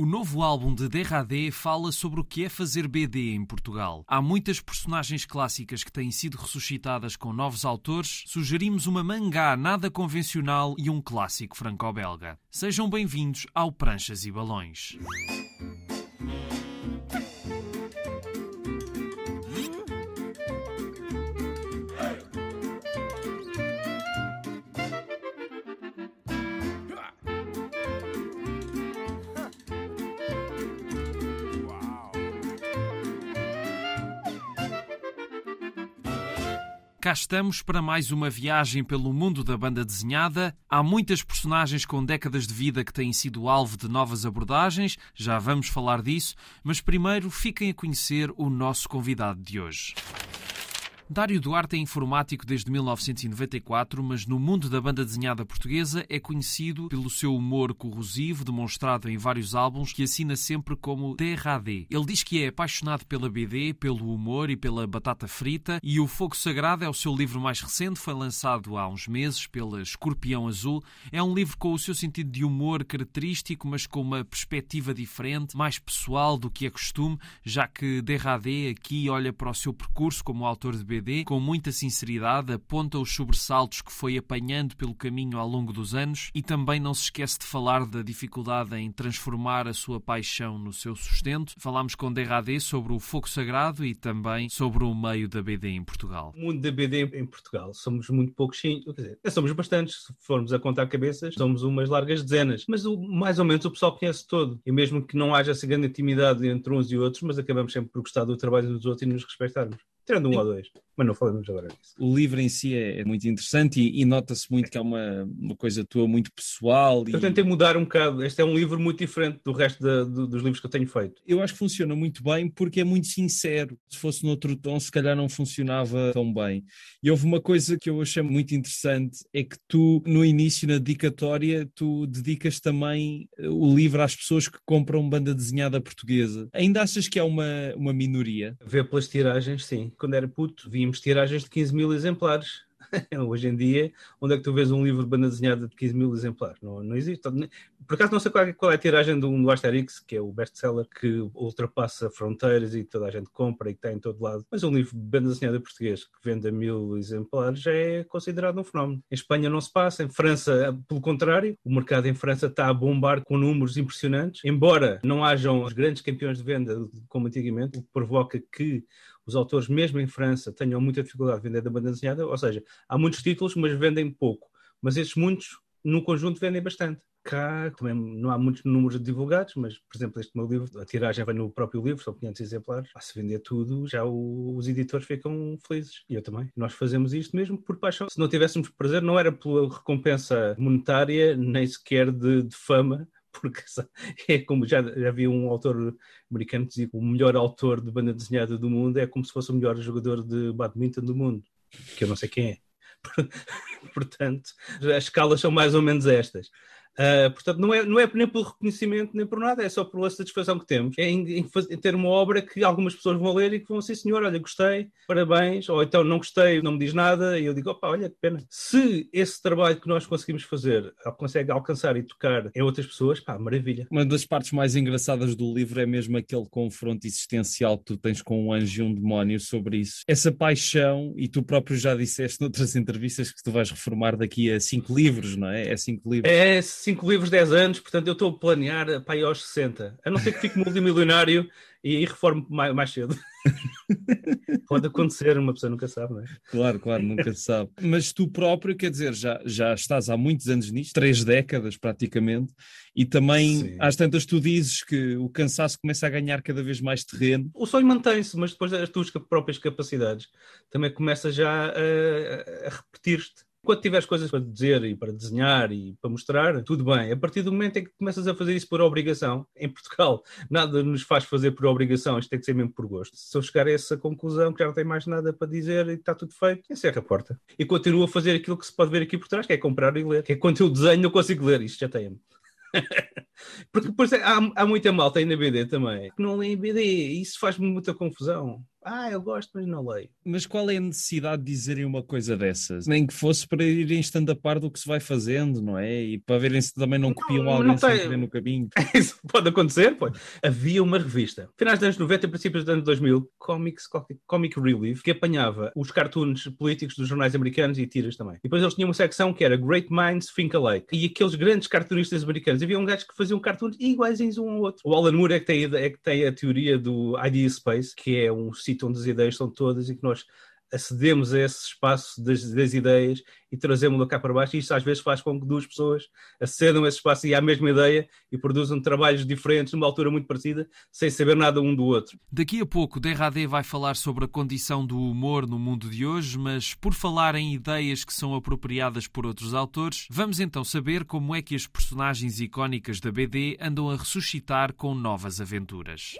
O novo álbum de Derradé fala sobre o que é fazer BD em Portugal. Há muitas personagens clássicas que têm sido ressuscitadas com novos autores. Sugerimos uma mangá nada convencional e um clássico franco-belga. Sejam bem-vindos ao Pranchas e Balões. Cá estamos para mais uma viagem pelo mundo da banda desenhada. Há muitas personagens com décadas de vida que têm sido alvo de novas abordagens, já vamos falar disso, mas primeiro fiquem a conhecer o nosso convidado de hoje. Dário Duarte é informático desde 1994, mas no mundo da banda desenhada portuguesa é conhecido pelo seu humor corrosivo, demonstrado em vários álbuns, que assina sempre como DRAD. Ele diz que é apaixonado pela BD, pelo humor e pela batata frita, e O Fogo Sagrado é o seu livro mais recente, foi lançado há uns meses pela Escorpião Azul. É um livro com o seu sentido de humor característico, mas com uma perspectiva diferente, mais pessoal do que é costume, já que DRAD aqui olha para o seu percurso como autor de BD com muita sinceridade, aponta os sobressaltos que foi apanhando pelo caminho ao longo dos anos e também não se esquece de falar da dificuldade em transformar a sua paixão no seu sustento. Falámos com Derradé sobre o fogo sagrado e também sobre o meio da BD em Portugal. O mundo da BD em Portugal somos muito poucos, sim, quer dizer, somos bastantes, se formos a contar cabeças, somos umas largas dezenas, mas o, mais ou menos o pessoal conhece todo, e mesmo que não haja essa grande intimidade entre uns e outros, mas acabamos sempre por gostar do trabalho dos outros e nos respeitarmos. Tirando um ou dois, mas não falamos agora disso. O livro em si é, é muito interessante e, e nota-se muito que é uma, uma coisa tua muito pessoal. E... Eu tentei mudar um bocado. Este é um livro muito diferente do resto da, do, dos livros que eu tenho feito. Eu acho que funciona muito bem porque é muito sincero. Se fosse noutro tom, se calhar não funcionava tão bem. E houve uma coisa que eu achei muito interessante: é que tu, no início, na dedicatória, tu dedicas também o livro às pessoas que compram banda desenhada portuguesa. Ainda achas que é uma, uma minoria? Ver pelas tiragens, sim quando era puto, víamos tiragens de 15 mil exemplares. Hoje em dia, onde é que tu vês um livro de banda desenhada de 15 mil exemplares? Não, não existe. Por acaso não sei qual é, qual é a tiragem do, do Asterix, que é o best-seller que ultrapassa fronteiras e toda a gente compra e está em todo lado. Mas um livro de banda desenhada português que vende a mil exemplares já é considerado um fenómeno. Em Espanha não se passa, em França, pelo contrário, o mercado em França está a bombar com números impressionantes. Embora não hajam os grandes campeões de venda como antigamente, o que provoca que os autores, mesmo em França, tenham muita dificuldade de vender da banda desenhada, ou seja, há muitos títulos, mas vendem pouco. Mas esses muitos, no conjunto, vendem bastante. Cá também não há muitos números divulgados, mas, por exemplo, este meu livro, a tiragem vai no próprio livro, são 500 exemplares. Ah, se vender tudo, já o, os editores ficam felizes. E eu também. Nós fazemos isto mesmo por paixão. Se não tivéssemos prazer, não era pela recompensa monetária, nem sequer de, de fama, porque é como já, já havia um autor americano que dizia que o melhor autor de banda desenhada do mundo é como se fosse o melhor jogador de badminton do mundo, que eu não sei quem é. Portanto, as escalas são mais ou menos estas. Uh, portanto, não é, não é nem pelo reconhecimento nem por nada, é só pela satisfação que temos. É em, em, em, ter uma obra que algumas pessoas vão ler e que vão dizer, senhor, olha, gostei, parabéns, ou então não gostei, não me diz nada, e eu digo, opa, olha, que pena. Se esse trabalho que nós conseguimos fazer consegue alcançar e tocar em outras pessoas, pá, maravilha. Uma das partes mais engraçadas do livro é mesmo aquele confronto existencial que tu tens com um anjo e um demónio sobre isso. Essa paixão, e tu próprio já disseste noutras entrevistas que tu vais reformar daqui a cinco livros, não é? É cinco livros. É 5 livros, 10 anos, portanto eu estou a planear para ir aos 60. A não ser que fique multimilionário e reforme mais, mais cedo. Pode acontecer, uma pessoa nunca sabe, não é? Claro, claro, nunca se sabe. Mas tu próprio, quer dizer, já, já estás há muitos anos nisto, três décadas praticamente, e também Sim. às tantas tu dizes que o cansaço começa a ganhar cada vez mais terreno. O sonho mantém-se, mas depois das tuas próprias capacidades também começa já a, a repetir-te quando tiveres coisas para dizer e para desenhar e para mostrar, tudo bem. A partir do momento em que começas a fazer isso por obrigação, em Portugal, nada nos faz fazer por obrigação, isto tem que ser mesmo por gosto. Se eu chegar a essa conclusão que já não tem mais nada para dizer e está tudo feito, encerra a porta. E continuo a fazer aquilo que se pode ver aqui por trás, que é comprar e ler. Que é quando eu desenho, eu consigo ler. Isto já tem. Porque depois há, há muita malta aí na BD também que não lê BD e isso faz-me muita confusão. Ah, eu gosto, mas não leio. Mas qual é a necessidade de dizerem uma coisa dessas? Nem que fosse para irem estando a par do que se vai fazendo, não é? E para verem se também não copiam não, alguém não tem... sem no caminho. Isso pode acontecer, pode. Havia uma revista, finais dos anos 90 princípios dos anos 2000, Comics, Comic Relief, que apanhava os cartoons políticos dos jornais americanos e tiras também. E depois eles tinham uma secção que era Great Minds Think Alike. E aqueles grandes cartunistas americanos, havia um gajo que fazia um cartoon iguaizinhos um ao outro. O Alan Moore é que tem, é que tem a teoria do Idea Space, que é um sítio onde as ideias são todas e que nós acedemos a esse espaço das, das ideias e trazemos-lo cá para baixo, e isso às vezes faz com que duas pessoas acedam a esse espaço e à mesma ideia e produzam trabalhos diferentes numa altura muito parecida, sem saber nada um do outro. Daqui a pouco, Derradé vai falar sobre a condição do humor no mundo de hoje, mas por falar em ideias que são apropriadas por outros autores, vamos então saber como é que as personagens icónicas da BD andam a ressuscitar com novas aventuras.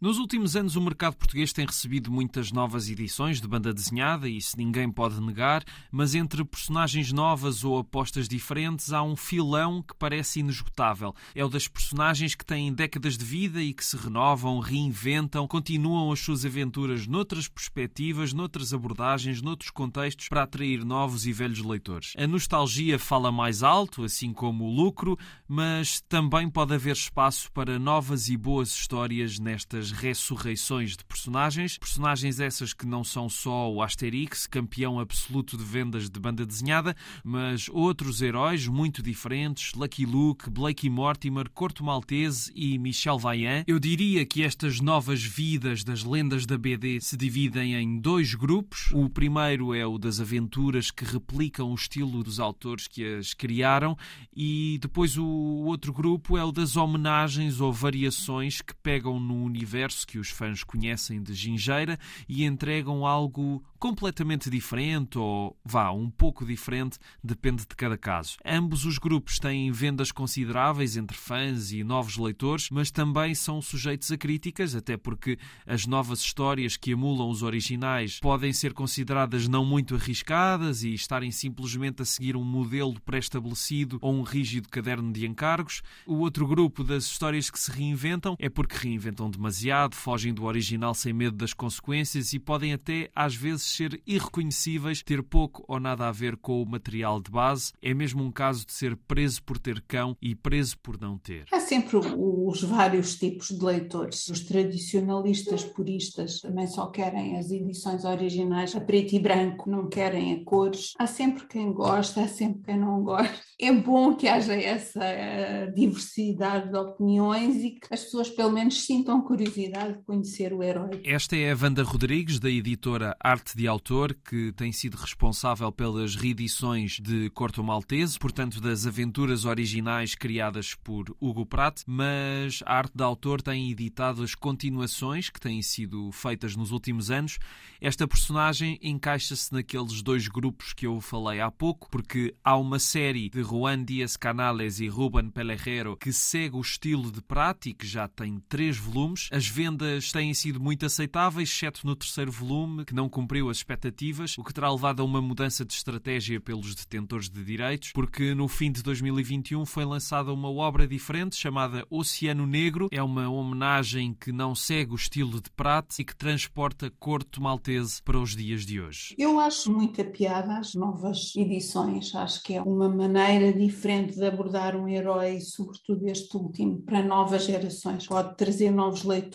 Nos últimos anos, o mercado português tem recebido muitas novas edições de banda desenhada, isso ninguém pode negar, mas entre personagens novas ou apostas diferentes há um filão que parece inesgotável. É o das personagens que têm décadas de vida e que se renovam, reinventam, continuam as suas aventuras noutras perspectivas, noutras abordagens, noutros contextos para atrair novos e velhos leitores. A nostalgia fala mais alto, assim como o lucro, mas também pode haver espaço para novas e boas histórias nestas ressurreições de personagens. Personagens essas que não são só o Asterix, campeão absoluto de vendas de banda desenhada, mas outros heróis muito diferentes, Lucky Luke, Blakey Mortimer, Corto Maltese e Michel Vaillant. Eu diria que estas novas vidas das lendas da BD se dividem em dois grupos. O primeiro é o das aventuras que replicam o estilo dos autores que as criaram e depois o outro grupo é o das homenagens ou variações que pegam no universo universo que os fãs conhecem de Gingeira e entregam algo completamente diferente ou, vá, um pouco diferente, depende de cada caso. Ambos os grupos têm vendas consideráveis entre fãs e novos leitores, mas também são sujeitos a críticas, até porque as novas histórias que emulam os originais podem ser consideradas não muito arriscadas e estarem simplesmente a seguir um modelo pré-estabelecido ou um rígido caderno de encargos. O outro grupo das histórias que se reinventam é porque reinventam demasiado, fogem do original sem medo das consequências e podem até, às vezes, ser irreconhecíveis, ter pouco ou nada a ver com o material de base. É mesmo um caso de ser preso por ter cão e preso por não ter. Há sempre os vários tipos de leitores. Os tradicionalistas puristas também só querem as edições originais a preto e branco, não querem a cores. Há sempre quem gosta, há sempre quem não gosta. É bom que haja essa uh, diversidade de opiniões e que as pessoas pelo menos sintam curiosidade de conhecer o herói. Esta é a Wanda Rodrigues, da editora Arte de autor que tem sido responsável pelas reedições de Corto Maltese, portanto das aventuras originais criadas por Hugo Pratt, mas a arte de autor tem editado as continuações que têm sido feitas nos últimos anos. Esta personagem encaixa-se naqueles dois grupos que eu falei há pouco, porque há uma série de Juan Dias Canales e Ruben Pelejero que segue o estilo de Pratt e que já tem três volumes. As vendas têm sido muito aceitáveis, exceto no terceiro volume, que não cumpriu as expectativas, o que terá levado a uma mudança de estratégia pelos detentores de direitos, porque no fim de 2021 foi lançada uma obra diferente chamada Oceano Negro. É uma homenagem que não segue o estilo de Pratt e que transporta Corto Maltese para os dias de hoje. Eu acho muita piada as novas edições. Acho que é uma maneira diferente de abordar um herói, sobretudo este último, para novas gerações. Pode trazer novos leitores,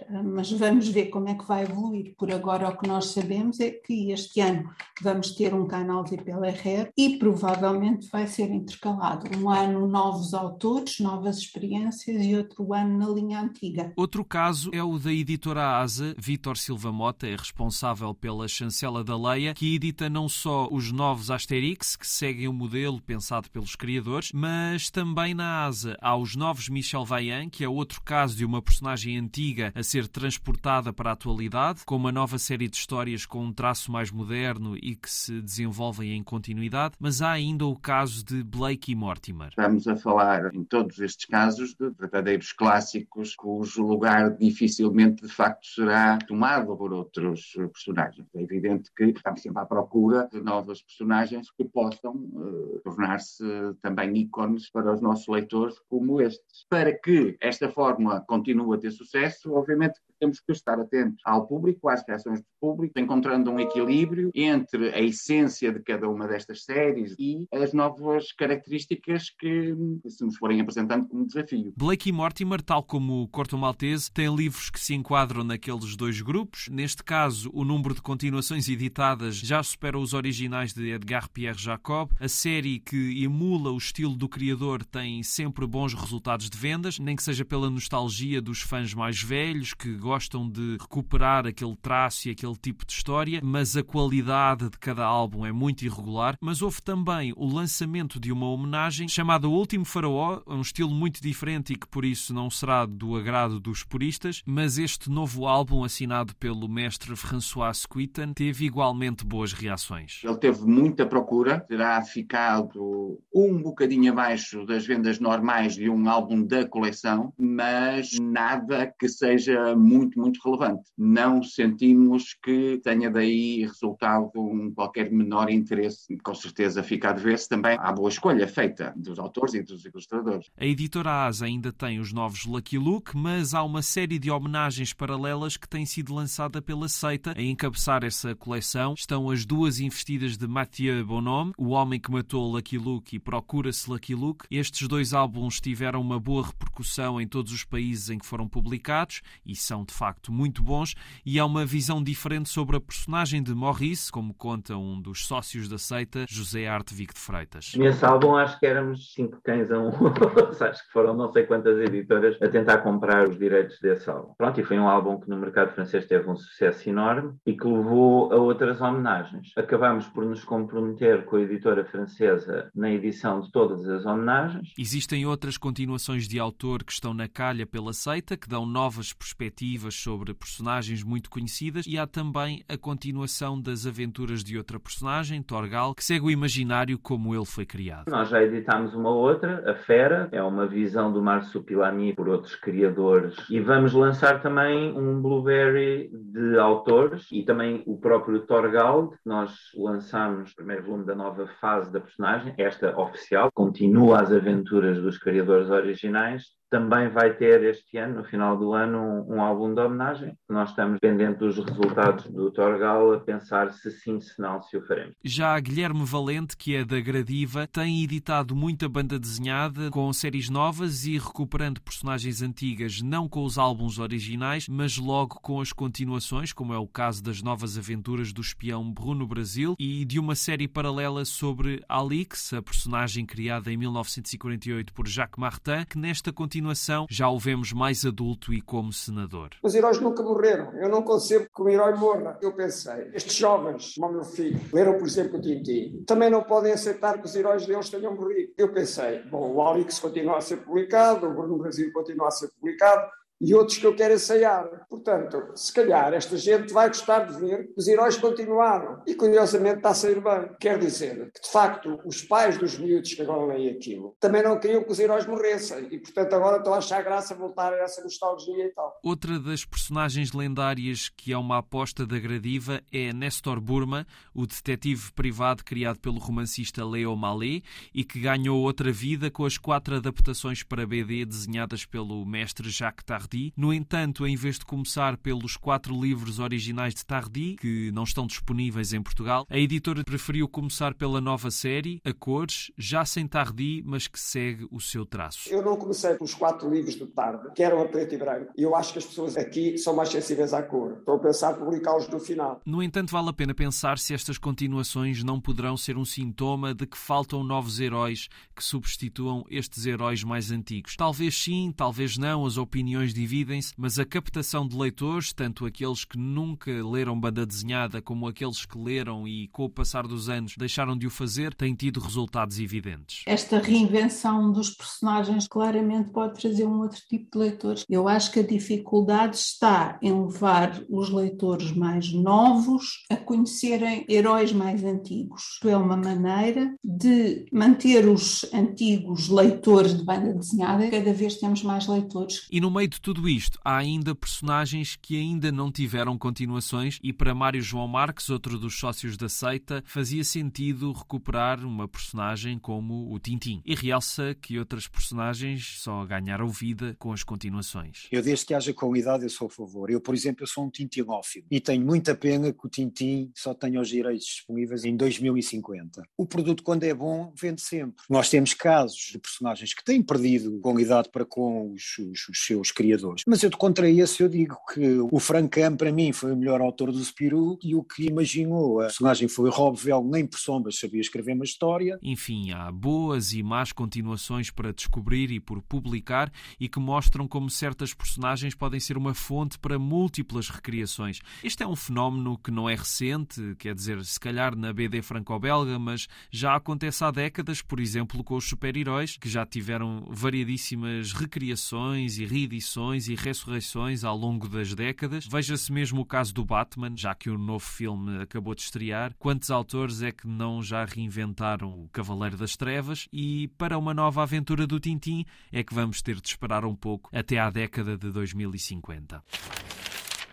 eh, mas vamos ver como é que vai evoluir. Por agora, o que nós sabemos é que este ano vamos ter um canal de PLR e provavelmente vai ser intercalado um ano novos autores, novas experiências e outro ano na linha antiga. Outro caso é o da editora ASA. Vítor Silva Mota é responsável pela chancela da Leia, que edita não só os novos Asterix, que seguem o modelo pensado pelos criadores, mas também na ASA há os novos Michel Vaillant, que é outro caso de uma personagem antiga a ser transportada para a atualidade, com uma nova série de histórias com um traço mais moderno e que se desenvolvem em continuidade, mas há ainda o caso de Blake e Mortimer. Estamos a falar, em todos estes casos, de verdadeiros clássicos cujo lugar dificilmente, de facto, será tomado por outros personagens. É evidente que estamos sempre à procura de novas personagens que possam uh, tornar-se também ícones para os nossos leitores como estes. Para que esta fórmula continue a ter sucesso, obviamente temos que estar atentos ao público, às reações do público, encontrando um equilíbrio entre a essência de cada uma destas séries e as novas características que se nos forem apresentando como desafio. Blake e Mortimer, tal como o Corto Maltese, têm livros que se enquadram naqueles dois grupos. Neste caso, o número de continuações editadas já supera os originais de Edgar Pierre Jacob. A série que emula o estilo do criador tem sempre bons resultados de vendas, nem que seja pela nostalgia dos fãs mais velhos que gostam de recuperar aquele traço e aquele tipo de história, mas a qualidade de cada álbum é muito irregular. Mas houve também o lançamento de uma homenagem chamada O Último Faraó, um estilo muito diferente e que por isso não será do agrado dos puristas, mas este novo álbum assinado pelo mestre François Squitten teve igualmente boas reações. Ele teve muita procura, terá ficado um bocadinho abaixo das vendas normais de um álbum da coleção, mas nada que seja muito, muito relevante. Não sentimos que tenha daí resultado um qualquer menor interesse. Com certeza fica a ver-se também à boa escolha feita dos autores e dos ilustradores. A editora Asa ainda tem os novos Lucky Luke, mas há uma série de homenagens paralelas que tem sido lançada pela Seita. A encabeçar essa coleção estão as duas investidas de Mathieu Bonhomme, O Homem que Matou Lucky Luke e Procura-se Lucky Luke. Estes dois álbuns tiveram uma boa repercussão em todos os países em que foram publicados e são de facto muito bons e há uma visão diferente sobre a personagem de Maurice, como conta um dos sócios da seita, José Artevig de Freitas. Nesse álbum acho que éramos cinco cães a um, acho que foram não sei quantas editoras a tentar comprar os direitos desse álbum. Pronto, e foi um álbum que no mercado francês teve um sucesso enorme e que levou a outras homenagens. Acabamos por nos comprometer com a editora francesa na edição de todas as homenagens. Existem outras continuações de autor que estão na calha pela seita, que dão novas perspectivas sobre personagens muito conhecidas e há também a continuação das aventuras de outra personagem, Torgal, que segue o imaginário como ele foi criado. Nós já editámos uma outra, A Fera, é uma visão do Marsupilami por outros criadores e vamos lançar também um Blueberry de autores e também o próprio Torgal, que nós lançamos o primeiro volume da nova fase da personagem, esta oficial, continua as aventuras dos criadores originais, também vai ter este ano, no final do ano, um, um álbum de homenagem. Nós estamos pendentes dos resultados do Torgal a pensar se sim, se não, se o faremos. Já Guilherme Valente, que é da Gradiva, tem editado muita banda desenhada com séries novas e recuperando personagens antigas, não com os álbuns originais, mas logo com as continuações, como é o caso das novas aventuras do espião Bruno Brasil e de uma série paralela sobre Alix, a personagem criada em 1948 por Jacques Martin, que nesta continuação já o vemos mais adulto e como senador. Os heróis nunca morreram. Eu não concebo que um herói morra. Eu pensei, estes jovens, o meu filho, leram, por exemplo, o Tintin, também não podem aceitar que os heróis deles tenham morrido. Eu pensei, bom, o Alix continua a ser publicado, o Bruno Brasil continua a ser publicado, e outros que eu quero ensaiar. Portanto, se calhar esta gente vai gostar de ver que os heróis continuaram e curiosamente está a sair bem. Quer dizer que, de facto, os pais dos miúdos que agora leem aquilo também não queriam que os heróis morressem e, portanto, agora estão a achar graça voltar a essa nostalgia e tal. Outra das personagens lendárias que é uma aposta da Gradiva é Nestor Burma, o detetive privado criado pelo romancista Leo Malé e que ganhou outra vida com as quatro adaptações para BD desenhadas pelo mestre Jacques Tardy No entanto, em vez de começar pelos quatro livros originais de Tardy, que não estão disponíveis em Portugal, a editora preferiu começar pela nova série, a cores, já sem Tardy, mas que segue o seu traço. Eu não comecei pelos quatro livros de Tardy, que eram a preto e branco. E eu acho que as pessoas aqui são mais sensíveis à cor. Estou a pensar publicá-los no final. No entanto, vale a pena pensar se estas continuações não poderão ser um sintoma de que faltam novos heróis que substituam estes heróis mais antigos. Talvez sim, talvez não, as opiniões dividem-se, mas a captação de leitores, tanto aqueles que nunca leram banda desenhada como aqueles que leram e, com o passar dos anos, deixaram de o fazer, tem tido resultados evidentes. Esta reinvenção dos personagens claramente pode trazer um outro tipo de leitores. Eu acho que a dificuldade está em levar os leitores mais novos a conhecerem heróis mais antigos. É uma maneira de manter os antigos leitores de banda desenhada, cada vez temos mais leitores. E no meio de tudo isto, há ainda personagens que ainda não tiveram continuações e para Mário João Marques, outro dos sócios da seita, fazia sentido recuperar uma personagem como o Tintim. E realça que outras personagens só ganharam vida com as continuações. Eu desde que haja qualidade eu sou a favor. Eu, por exemplo, eu sou um tintinófilo e tenho muita pena que o Tintim só tenha os direitos disponíveis em 2050. O produto quando é bom vende sempre. Nós temos casos de personagens que têm perdido qualidade para com os, os, os seus criadores. Mas eu contra esse eu digo que o Frank Camp para mim foi o melhor autor do Spirou e o que imaginou a personagem foi Rob Vell, nem por sombras sabia escrever uma história. Enfim, há boas e más continuações para descobrir e por publicar e que mostram como certas personagens podem ser uma fonte para múltiplas recriações. Este é um fenómeno que não é recente, quer dizer, se calhar na BD franco-belga, mas já acontece há décadas, por exemplo, com os super-heróis, que já tiveram variadíssimas recriações e reedições e ressurreições ao longo das décadas. Veja-se mesmo o caso do Batman, já que o novo filme acabou de estrear. Quantos autores é que não já reinventaram o Cavaleiro das Trevas? E para uma nova aventura do Tintim é que vamos ter de esperar um pouco até à década de 2050.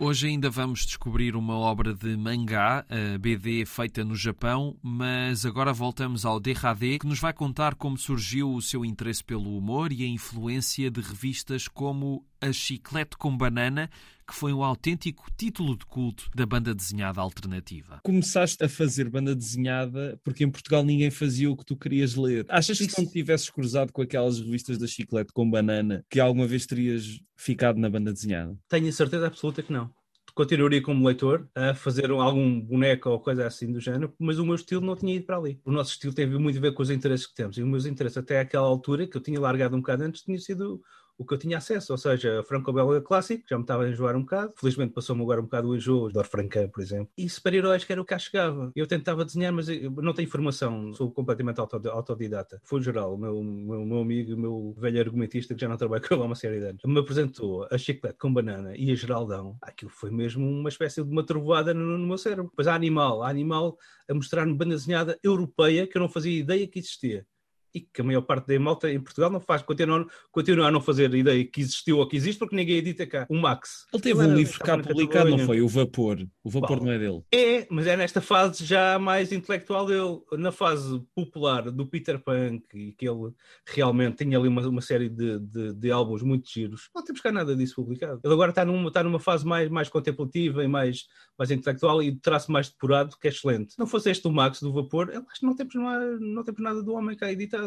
Hoje ainda vamos descobrir uma obra de mangá, a BD feita no Japão, mas agora voltamos ao DHD, que nos vai contar como surgiu o seu interesse pelo humor e a influência de revistas como A Chiclete com Banana, que foi um autêntico título de culto da banda desenhada alternativa. Começaste a fazer banda desenhada porque em Portugal ninguém fazia o que tu querias ler. Achas que se não tivesses cruzado com aquelas revistas da Chiclete com Banana, que alguma vez terias ficado na banda desenhada? Tenho a certeza absoluta que não continuaria como leitor a fazer algum boneco ou coisa assim do género, mas o meu estilo não tinha ido para ali. O nosso estilo tem muito a ver com os interesses que temos. E os meus interesses até aquela altura, que eu tinha largado um bocado antes, tinha sido o que eu tinha acesso, ou seja, franco-belga clássico, já me estava a enjoar um bocado, felizmente passou-me agora um bocado o enjoo, do Francan, por exemplo, e super-heróis que era o que cá chegava. Eu tentava desenhar, mas não tenho informação, sou completamente autodidata. Foi geral, o meu, meu, meu amigo, o meu velho argumentista, que já não trabalha com ele há uma série de anos, me apresentou a chiclete com banana e a geraldão, aquilo foi mesmo uma espécie de uma trovoada no, no meu cérebro. Depois há animal, há animal a mostrar-me banda desenhada europeia que eu não fazia ideia que existia e que a maior parte da malta em Portugal não faz, continua, continua a não fazer ideia que existiu ou que existe, porque ninguém edita cá. O Max. Ele teve um livro cá publicado, não foi? O Vapor. O Vapor Bom, não é dele. É, mas é nesta fase já mais intelectual dele. Na fase popular do Peter Punk, e que ele realmente tinha ali uma, uma série de, de, de, álbuns muito giros, não temos cá nada disso publicado. Ele agora está numa, está numa fase mais, mais contemplativa e mais, mais intelectual e de traço mais depurado, que é excelente. Se não fosse este o Max do Vapor, eu acho que não temos, não temos nada do homem cá editado.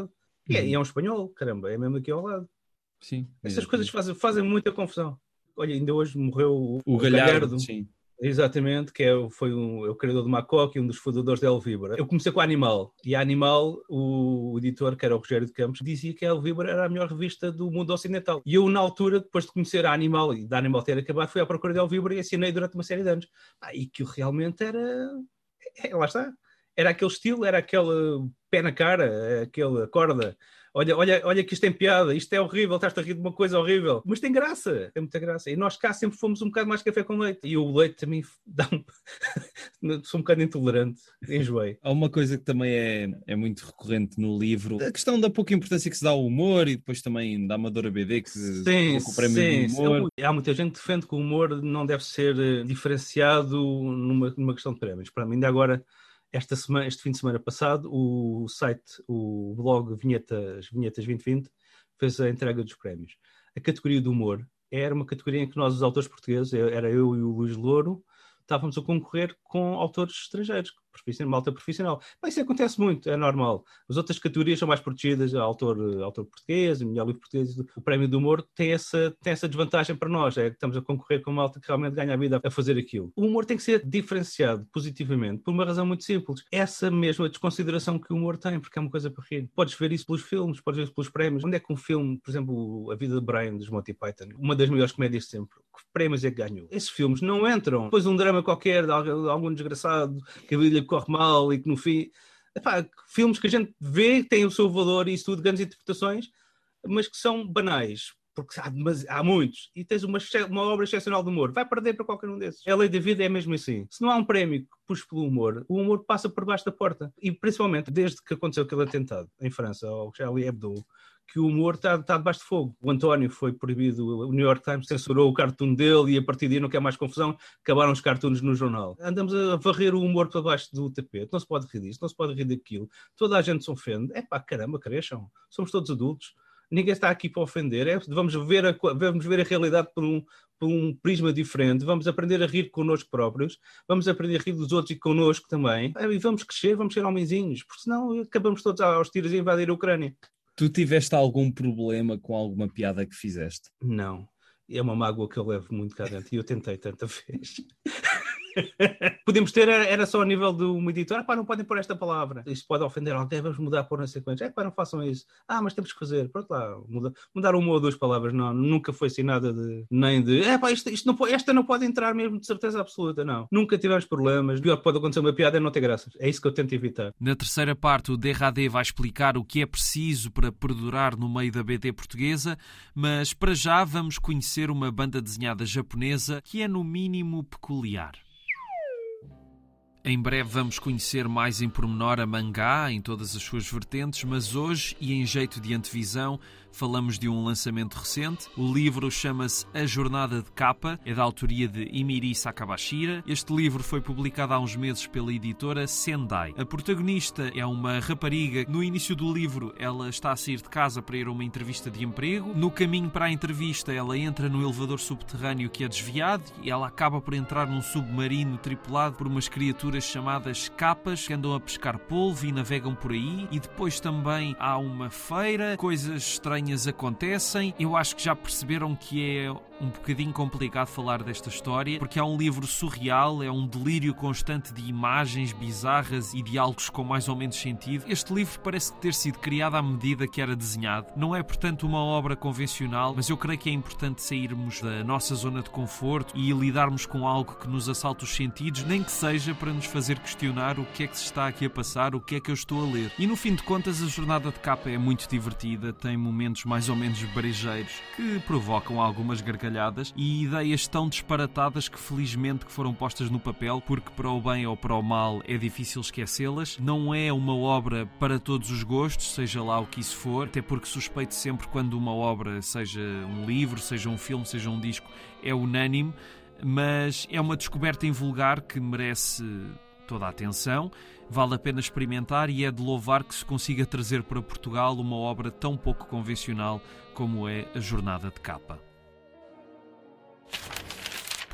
E é, uhum. e é um espanhol, caramba, é mesmo aqui ao lado. Sim. Essas coisas fazem, fazem muita confusão. Olha, ainda hoje morreu o, o, o Galhardo. Galhardo. Sim. Exatamente, que é, foi um, é o criador do Macoque e um dos fundadores da Elvibra. Eu comecei com a Animal, e a Animal, o, o, editor, que era o Rogério de Campos, dizia que a Elvibra era a melhor revista do mundo ocidental. E eu, na altura, depois de conhecer a Animal e da Animal ter acabado, fui à procura da Elvibra e assinei durante uma série de anos. Ah, e que realmente era. É, lá está. Era aquele estilo, era aquele pé na cara, aquele corda olha, olha, olha que isto tem piada, isto é horrível, estás a rir de uma coisa horrível, mas tem graça, tem muita graça. E nós cá sempre fomos um bocado mais café com leite. E o leite também dá um. Sou um bocado intolerante, enjoei. Há uma coisa que também é, é muito recorrente no livro, a questão da pouca importância que se dá ao humor e depois também da Amadora BD que se sim, o prémio sim, humor. Sim. Há muita gente que defende que o humor não deve ser eh, diferenciado numa, numa questão de prémios. Para mim, ainda agora esta semana, este fim de semana passado, o site, o blog Vinhetas, Vinhetas 2020, fez a entrega dos prémios. A categoria do humor era uma categoria em que nós, os autores portugueses, era eu e o Luís Louro, estávamos a concorrer com autores estrangeiros, profissional, malta profissional. Mas isso acontece muito, é normal. As outras categorias são mais protegidas, autor, autor português, melhor livro português, o prémio do humor tem essa, tem essa desvantagem para nós, é que estamos a concorrer com uma malta que realmente ganha a vida a fazer aquilo. O humor tem que ser diferenciado positivamente por uma razão muito simples. Essa mesma desconsideração que o humor tem, porque é uma coisa para rir. Podes ver isso pelos filmes, podes ver isso pelos prémios. Onde é que um filme, por exemplo, A Vida de Brian, dos Monty Python, uma das melhores comédias de sempre, que prémios é que ganhou? Esses filmes não entram. Depois um drama qualquer de algum desgraçado que a vida corre mal e que no fim. Epá, filmes que a gente vê têm o seu valor e isso tudo, grandes interpretações, mas que são banais, porque há, mas, há muitos, e tens uma, uma obra excepcional de humor, vai perder para qualquer um desses. A lei da vida é mesmo assim. Se não há um prémio que puxe pelo humor, o humor passa por baixo da porta. E principalmente desde que aconteceu aquele atentado em França, ao Charlie Hebdo, que o humor está, debaixo de fogo. O António foi proibido, o New York Times censurou o cartoon dele e a partir daí não quer mais confusão, acabaram os cartoons no jornal. Andamos a varrer o humor para baixo do tapete, não se pode rir disso, não se pode rir daquilo. Toda a gente se ofende. É pá, caramba, cresçam. Somos todos adultos. Ninguém está aqui para ofender. É, vamos, ver a, vamos ver a realidade por um, por um prisma diferente, vamos aprender a rir connosco próprios, vamos aprender a rir dos outros e connosco também, e vamos crescer, vamos ser homenzinhos, porque senão acabamos todos aos tiros a invadir a Ucrânia. Tu tiveste algum problema com alguma piada que fizeste? Não. É uma mágoa que eu levo muito cá dentro e eu tentei tanta vez. Podemos ter, era só a nível de uma editora, pá, não podem pôr esta palavra. Isso pode ofender alguém, vamos mudar por na sequência. É pá, não façam isso. Ah, mas temos que fazer. Pronto lá, muda, mudar uma ou duas palavras. Não, nunca foi assim nada de, nem de, é pá, isto, isto não, esta não pode entrar mesmo de certeza absoluta, não. Nunca tivemos problemas. O pior que pode acontecer uma piada é não ter graças. É isso que eu tento evitar. Na terceira parte, o DRAD vai explicar o que é preciso para perdurar no meio da BD portuguesa, mas para já vamos conhecer uma banda desenhada japonesa que é no mínimo peculiar. Em breve vamos conhecer mais em pormenor a mangá em todas as suas vertentes, mas hoje, e em jeito de antevisão, falamos de um lançamento recente. O livro chama-se A Jornada de Capa, é da autoria de Imiri Sakabashira. Este livro foi publicado há uns meses pela editora Sendai. A protagonista é uma rapariga. No início do livro, ela está a sair de casa para ir a uma entrevista de emprego. No caminho para a entrevista, ela entra no elevador subterrâneo que é desviado e ela acaba por entrar num submarino tripulado por umas criaturas chamadas capas que andam a pescar polvo e navegam por aí. E depois também há uma feira, coisas estranhas acontecem. Eu acho que já perceberam que é um bocadinho complicado falar desta história, porque é um livro surreal, é um delírio constante de imagens bizarras e diálogos com mais ou menos sentido. Este livro parece ter sido criado à medida que era desenhado. Não é, portanto, uma obra convencional, mas eu creio que é importante sairmos da nossa zona de conforto e lidarmos com algo que nos assalta os sentidos, nem que seja para nos fazer questionar o que é que se está aqui a passar, o que é que eu estou a ler. E no fim de contas, a jornada de capa é muito divertida, tem momentos mais ou menos brejeiros que provocam algumas gargalhadas gargalhadas e ideias tão disparatadas que felizmente que foram postas no papel, porque para o bem ou para o mal é difícil esquecê-las. Não é uma obra para todos os gostos, seja lá o que isso for, até porque suspeito sempre quando uma obra, seja um livro, seja um filme, seja um disco, é unânime, mas é uma descoberta invulgar que merece toda a atenção. Vale a pena experimentar e é de louvar que se consiga trazer para Portugal uma obra tão pouco convencional como é a Jornada de Capa.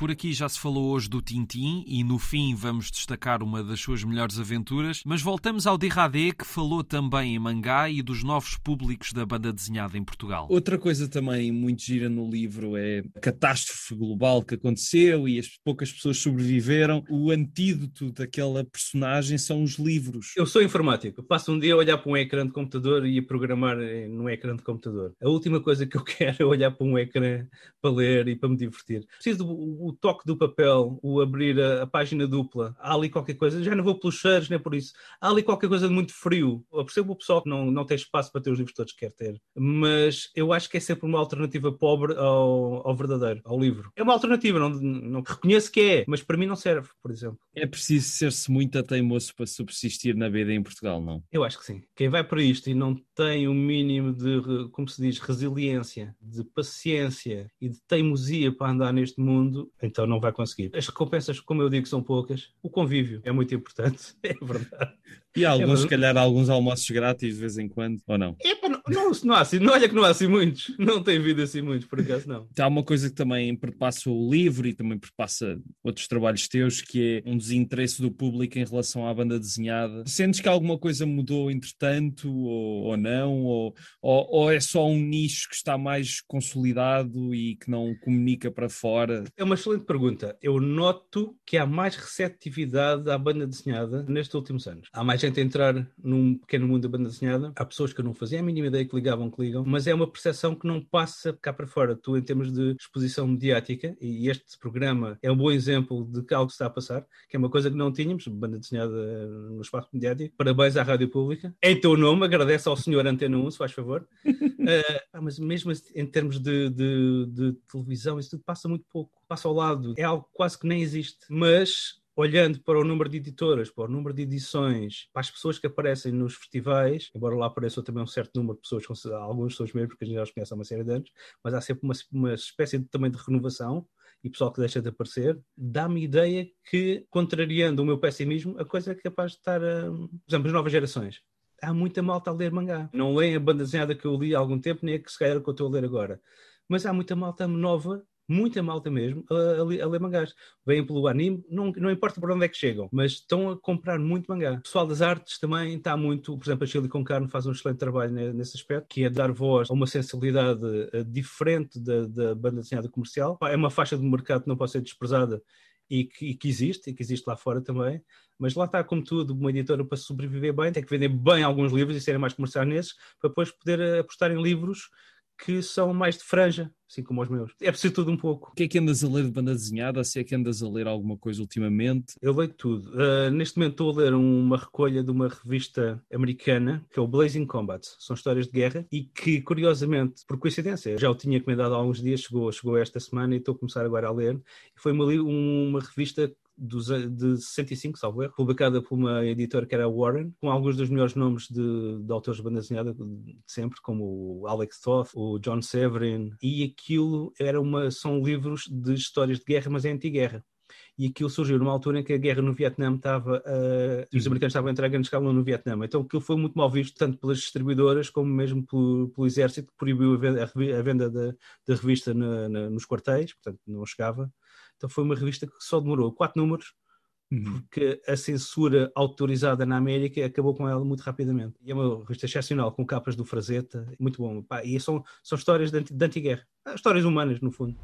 Por aqui já se falou hoje do Tintim e no fim vamos destacar uma das suas melhores aventuras, mas voltamos ao Dirradé que falou também em mangá e dos novos públicos da banda desenhada em Portugal. Outra coisa também muito gira no livro é a catástrofe global que aconteceu e as poucas pessoas sobreviveram. O antídoto daquela personagem são os livros. Eu sou informático, passo um dia a olhar para um ecrã de computador e a programar num ecrã de computador. A última coisa que eu quero é olhar para um ecrã para ler e para me divertir. Preciso do o toque do papel, o abrir a, a, página dupla, há ali qualquer coisa, já não vou pelos cheiros nem por isso, há ali qualquer coisa de muito frio. Eu percebo o pessoal que não, não tem espaço para ter os livros todos que quer ter, mas eu acho que é sempre uma alternativa pobre ao, ao verdadeiro, ao livro. É uma alternativa, não, não reconheço que é, mas para mim não serve, por exemplo. É preciso ser-se muito teimoso para subsistir na BD em Portugal, não? Eu acho que sim. Quem vai para isto e não tem o um mínimo de, como se diz, resiliência, de paciência e de teimosia para andar neste mundo, então não vai conseguir. As recompensas, como eu digo, são poucas. O convívio é muito importante, é verdade. E alguns, é, se calhar, alguns almoços grátis de vez em quando, ou não? É, não, não, não há assim, não, olha que não há assim muitos, não tem vindo assim muitos, por acaso não. Há uma coisa que também perpassa o livro e também perpassa outros trabalhos teus, que é um desinteresse do público em relação à banda desenhada. Sentes que alguma coisa mudou entretanto, ou, ou não? Ou, ou, ou é só um nicho que está mais consolidado e que não comunica para fora? É uma excelente pergunta. Eu noto que há mais receptividade à banda desenhada nestes últimos anos. Há mais gente a entrar num pequeno mundo da banda desenhada. Há pessoas que eu não fazia a mínima ideia que ligavam, que ligam, mas é uma percepção que não passa cá para fora. Tu, em termos de exposição mediática, e este programa é um bom exemplo de que algo está a passar, que é uma coisa que não tínhamos, banda desenhada no espaço mediático. Parabéns à Rádio Pública. Em teu nome, agradece ao senhor Antena 1, se faz favor. uh, mas mesmo em termos de, de, de televisão, isso tudo passa muito pouco passa ao lado, é algo quase que nem existe. Mas olhando para o número de editoras, para o número de edições, para as pessoas que aparecem nos festivais, embora lá apareça também um certo número de pessoas, algumas pessoas mesmo, porque a gente já os conhece há uma série de anos, mas há sempre uma, uma espécie de, também de renovação e pessoal que deixa de aparecer, dá-me ideia que, contrariando o meu pessimismo, a coisa é capaz de estar, a, por exemplo, as novas gerações. Há muita malta a ler mangá. Não leem a banda desenhada que eu li há algum tempo, nem a que se calhar que eu estou a ler agora. Mas há muita malta nova muita malta mesmo, a, a, a ler mangás. Vêm pelo anime, não, não importa por onde é que chegam, mas estão a comprar muito mangá. O pessoal das artes também está muito, por exemplo, a Chile com Carne faz um excelente trabalho nesse aspecto, que é dar voz a uma sensibilidade uh, diferente da, da banda desenhada comercial. É uma faixa de mercado que não pode ser desprezada e que, e que, existe, e que existe lá fora também, mas lá está, como tudo, uma editora para sobreviver bem tem que vender bem alguns livros e serem mais comerciais nesses, para depois poder eh, apostar em livros que são mais de franja, assim como os meus. É preciso tudo um pouco. O que é que andas a ler de banda desenhada? Se é que andas a ler alguma coisa ultimamente? Eu leio tudo. Uh, neste momento estou a ler uma recolha de uma revista americana, que é o Blazing Combat. São histórias de guerra e que, curiosamente, por coincidência, já o tinha encomendado há alguns dias, chegou, chegou esta semana e estou a começar agora a ler. Foi uma, uma revista de 65, salvo erro, publicada por uma editora que era Warren, com alguns dos melhores nomes de, de autores de banda desenhada de sempre, como o Alex Toth, o John Severin, e aquilo era uma, são livros de histórias de guerra, mas é anti-guerra. E aquilo surgiu numa altura em que a guerra no Vietnã estava, uh, os americanos estavam a entrar a grande escala no Vietnã, então aquilo foi muito mal visto tanto pelas distribuidoras como mesmo pelo, pelo exército, que proibiu a venda, a venda da, da revista na, na, nos quartéis, portanto não chegava, então foi uma revista que só demorou quatro números, uhum. porque a censura autorizada na América acabou com ela muito rapidamente. E é uma revista excepcional, com capas do Frazetta, muito bom. Pá, e são, são histórias de, de antiguerra, histórias humanas, no fundo.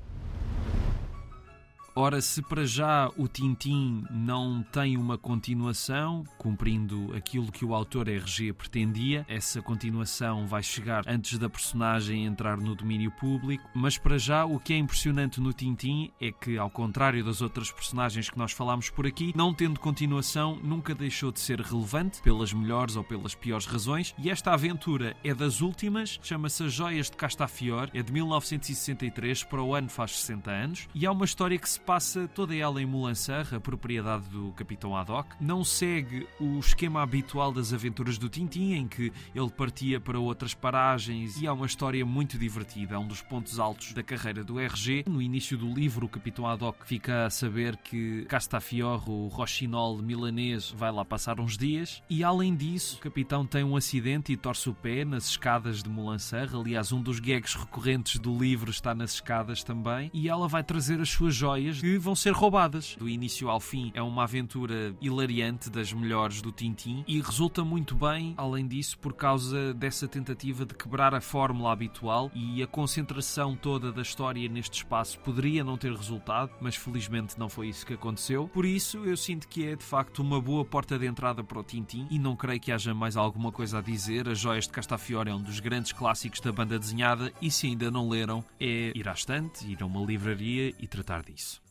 Ora, se para já o Tintim não tem uma continuação, cumprindo aquilo que o autor RG pretendia, essa continuação vai chegar antes da personagem entrar no domínio público, mas para já o que é impressionante no Tintim é que, ao contrário das outras personagens que nós falámos por aqui, não tendo continuação, nunca deixou de ser relevante, pelas melhores ou pelas piores razões, e esta aventura é das últimas, chama-se As Joias de Castafior, é de 1963, para o ano faz 60 anos, e é uma história que se passa toda ela em Moulinsart, a propriedade do Capitão Haddock. Não segue o esquema habitual das aventuras do Tintin, em que ele partia para outras paragens e há uma história muito divertida. É um dos pontos altos da carreira do RG. No início do livro, o Capitão Haddock fica a saber que Castafiore, o rochinol milanês, vai lá passar uns dias. E além disso, o Capitão tem um acidente e torce o pé nas escadas de Moulinsart. Aliás, um dos gags recorrentes do livro está nas escadas também. E ela vai trazer as suas joias que vão ser roubadas. Do início ao fim é uma aventura hilariante das melhores do Tintim e resulta muito bem, além disso, por causa dessa tentativa de quebrar a fórmula habitual e a concentração toda da história neste espaço poderia não ter resultado, mas felizmente não foi isso que aconteceu. Por isso, eu sinto que é de facto uma boa porta de entrada para o Tintim e não creio que haja mais alguma coisa a dizer. As Joias de Castafiore é um dos grandes clássicos da banda desenhada e se ainda não leram, é ir à estante, ir a uma livraria e tratar disso.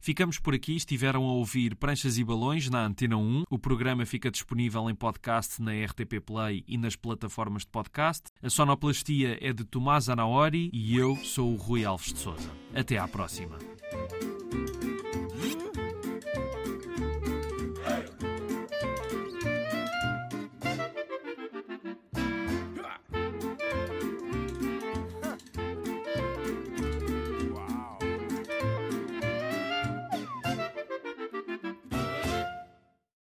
Ficamos por aqui. Estiveram a ouvir Pranchas e Balões na Antena 1. O programa fica disponível em podcast na RTP Play e nas plataformas de podcast. A sonoplastia é de Tomás Anaori e eu sou o Rui Alves de Souza. Até à próxima.